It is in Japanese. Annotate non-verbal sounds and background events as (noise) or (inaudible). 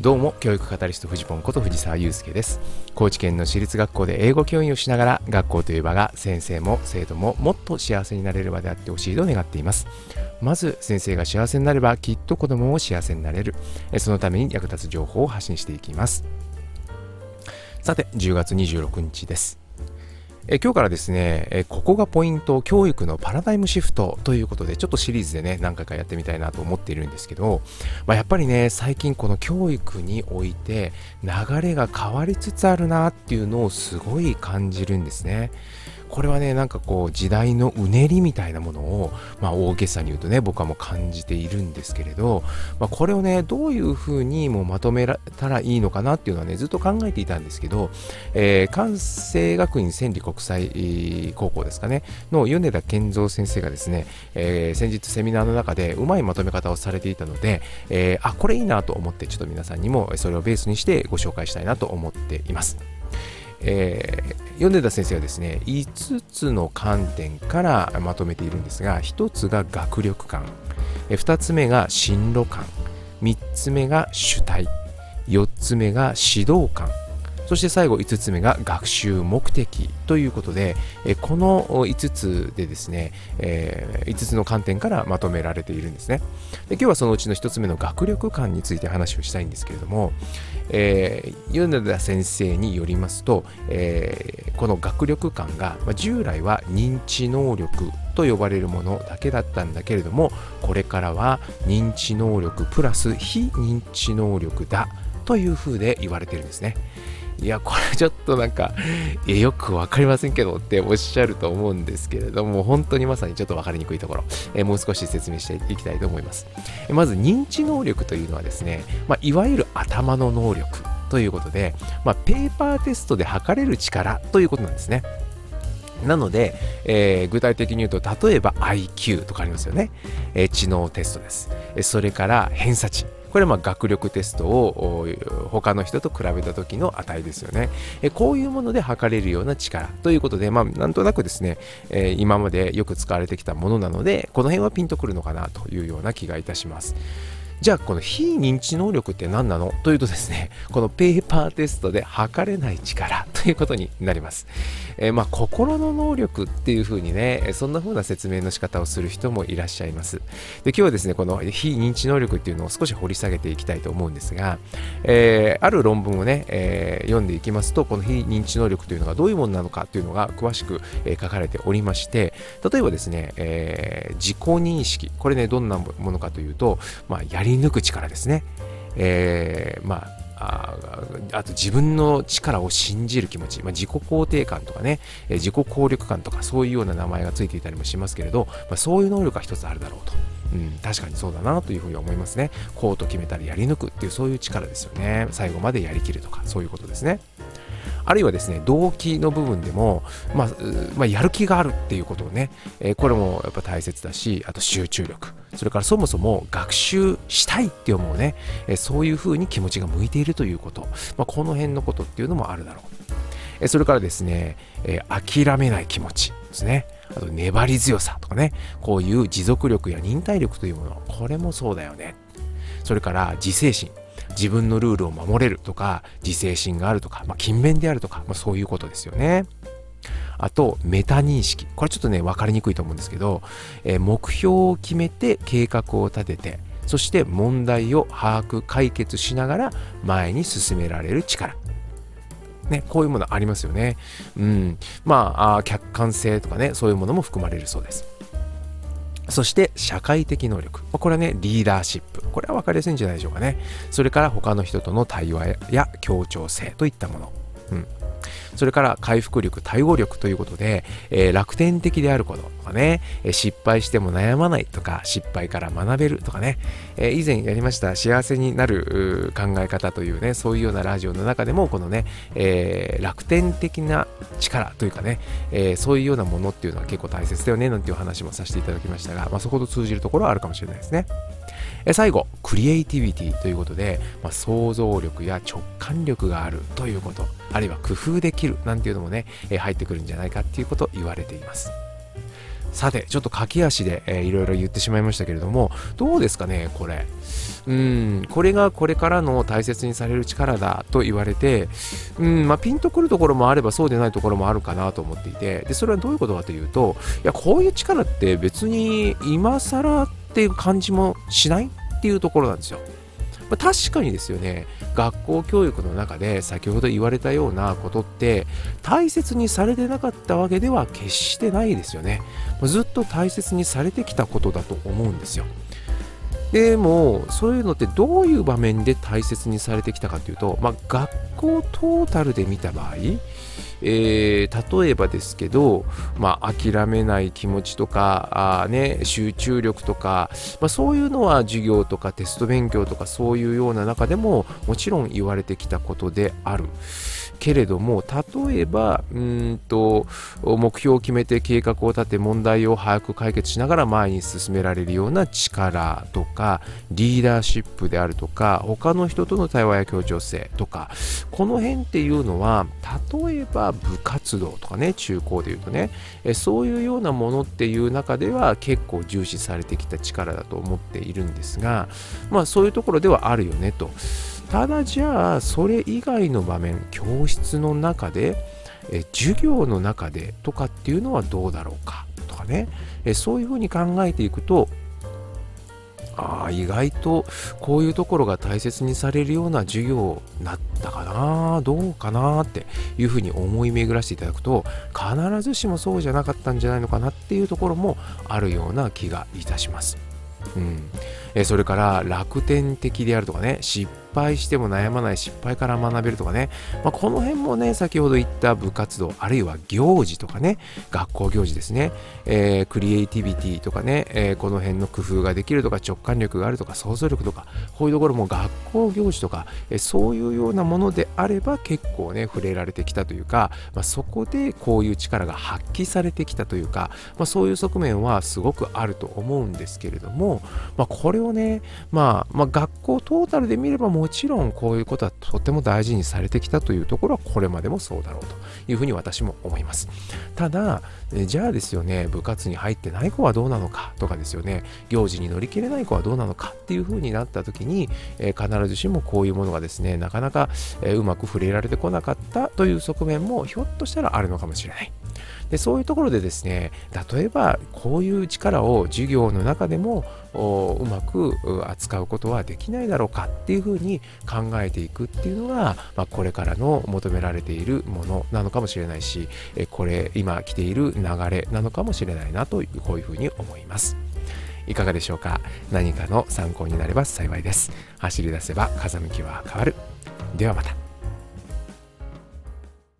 どうも教育カタリストフジポンこと藤沢祐介です。高知県の私立学校で英語教員をしながら学校という場が先生も生徒ももっと幸せになれる場であってほしいと願っています。まず先生が幸せになればきっと子供も幸せになれる。そのために役立つ情報を発信していきます。さて10月26日です。え今日からですね、えここがポイント教育のパラダイムシフトということでちょっとシリーズでね何回かやってみたいなと思っているんですけど、まあ、やっぱりね最近この教育において流れが変わりつつあるなっていうのをすごい感じるんですね。これはねなんかこう時代のうねりみたいなものを、まあ、大げさに言うとね僕はもう感じているんですけれど、まあ、これをねどういうふうにもうまとめたらいいのかなっていうのはねずっと考えていたんですけど、えー、関西学院千里国際高校ですかねの米田健三先生がですね、えー、先日セミナーの中でうまいまとめ方をされていたので、えー、あこれいいなと思ってちょっと皆さんにもそれをベースにしてご紹介したいなと思っています。えー、米田先生はですね5つの観点からまとめているんですが1つが学力観2つ目が進路観3つ目が主体4つ目が指導観そして最後5つ目が学習目的ということで、えこの5つでですね、えー、5つの観点からまとめられているんですねで。今日はそのうちの1つ目の学力観について話をしたいんですけれども、えー、米田先生によりますと、えー、この学力観が、ま、従来は認知能力と呼ばれるものだけだったんだけれどもこれからは認知能力プラス非認知能力だというふうで言われてるんですね。いや、これちょっとなんか、よくわかりませんけどっておっしゃると思うんですけれども、本当にまさにちょっとわかりにくいところ、えもう少し説明していきたいと思います。まず、認知能力というのはですね、まあ、いわゆる頭の能力ということで、まあ、ペーパーテストで測れる力ということなんですね。なので、えー、具体的に言うと、例えば IQ とかありますよね。えー、知能テストです。それから偏差値。これはま学力テストを他の人と比べた時の値ですよね。えこういうもので測れるような力ということで、まあ、なんとなくですね、え今までよく使われてきたものなので、この辺はピンとくるのかなというような気がいたします。じゃあこの非認知能力って何なの？というとですね、(laughs) このペーパーテストで測れない力 (laughs) ということになります。えー、まあ心の能力っていうふうにね、そんな風な説明の仕方をする人もいらっしゃいます。で今日はですね、この非認知能力っていうのを少し掘り下げていきたいと思うんですが、えー、ある論文をね、えー、読んでいきますと、この非認知能力というのがどういうものなのかというのが詳しく、え書かれておりまして、例えばですね、え自己認識、これね、どんなものかというと、まあ、やりり抜く力ですね。えー、まあああと自分の力を信じる気持ち、まあ、自己肯定感とかね、え自己効力感とかそういうような名前がついていたりもしますけれど、まあ、そういう能力が一つあるだろうと。うん、確かにそうだなというふうに思いますね。こうと決めたらやり抜くっていうそういう力ですよね。最後までやりきるとかそういうことですね。あるいはですね動機の部分でも、まあ、まあ、やる気があるっていうことをね、え、これもやっぱ大切だしあと集中力。それからそもそも学習したいって思うね、え、そういうふうに気持ちが向いているということ、まあ、この辺のことっていうのもあるだろう、え、それからですね、え諦めない気持ちですね。あと粘り強さとかねこういう持続力や忍耐力というもの。これもそうだよね。それから自制心。自分のルールを守れるとか自制心があるとか、まあ、勤勉であるとか、まあ、そういうことですよね。あと、メタ認識。これちょっとね、分かりにくいと思うんですけど、えー、目標を決めて計画を立てて、そして問題を把握、解決しながら前に進められる力。ね、こういうものありますよね。うん。まあ、あ客観性とかね、そういうものも含まれるそうです。そして社会的能力。これはね、リーダーシップ。これは分かりやすいんじゃないでしょうかね。それから他の人との対話や協調性といったもの。うん。それから回復力、対応力ということで、えー、楽天的であることとかね、え失敗しても悩まないとか、失敗から学べるとかね、えー、以前やりました幸せになる考え方というね、そういうようなラジオの中でも、このね、えー、楽天的な力というかね、えそういうようなものっていうのは結構大切だよね、なんていう話もさせていただきましたが、まあ、そこと通じるところはあるかもしれないですね。え最後、クリエイティビティということで、まあ、想像力や直感力があるということ、あるいは工夫できるなんていうのもね、え入ってくるんじゃないかっていうことを言われています。さて、ちょっと駆け足で、えー、いろいろ言ってしまいましたけれども、どうですかね、これ。うん、これがこれからの大切にされる力だと言われて、うんまあ、ピンとくるところもあればそうでないところもあるかなと思っていてでそれはどういうことかというといやこういう力って別に今更っていう感じもしないっていうところなんですよ。まあ、確かにですよね。学校教育の中で先ほど言われたようなことって大切にされてなかったわけでは決してないですよね。ずっと大切にされてきたことだと思うんですよ。でもそういうのってどういう場面で大切にされてきたかというと、まあ、学校トータルで見た場合、えー、例えばですけど、まあ、諦めない気持ちとかあ、ね、集中力とか、まあ、そういうのは授業とかテスト勉強とかそういうような中でももちろん言われてきたことである。けれども例えばうんと目標を決めて計画を立て問題を早く解決しながら前に進められるような力とかリーダーシップであるとか他の人との対話や協調性とかこの辺っていうのは例えば部活動とかね中高でいうとねそういうようなものっていう中では結構重視されてきた力だと思っているんですがまあそういうところではあるよねと。ただじゃあそれ以外の場面教室の中でえ授業の中でとかっていうのはどうだろうかとかねえそういうふうに考えていくとああ意外とこういうところが大切にされるような授業なったかなどうかなっていうふうに思い巡らしていただくと必ずしもそうじゃなかったんじゃないのかなっていうところもあるような気がいたします。うんえそれから楽天的であるとかね失敗しても悩まない失敗から学べるとかね、まあ、この辺もね先ほど言った部活動あるいは行事とかね学校行事ですね、えー、クリエイティビティとかね、えー、この辺の工夫ができるとか直感力があるとか想像力とかこういうところも学校行事とか、えー、そういうようなものであれば結構ね触れられてきたというか、まあ、そこでこういう力が発揮されてきたというか、まあ、そういう側面はすごくあると思うんですけれども、まあ、これをね、まあ、まあ学校トータルで見ればももちろんこういうことはとても大事にされてきたというところはこれまでもそうだろうというふうに私も思います。ただ、じゃあですよね、部活に入ってない子はどうなのかとかですよね、行事に乗り切れない子はどうなのかっていうふうになった時に、えー、必ずしもこういうものがですね、なかなか、えー、うまく触れられてこなかったという側面もひょっとしたらあるのかもしれない。でそういうところでですね例えばこういう力を授業の中でもうまく扱うことはできないだろうかっていうふうに考えていくっていうのが、まあ、これからの求められているものなのかもしれないしこれ今来ている流れなのかもしれないなというこういうふうに思います。いかがでしょうか？何かの参考になれば幸いです。走り出せば風向きは変わる。ではまた。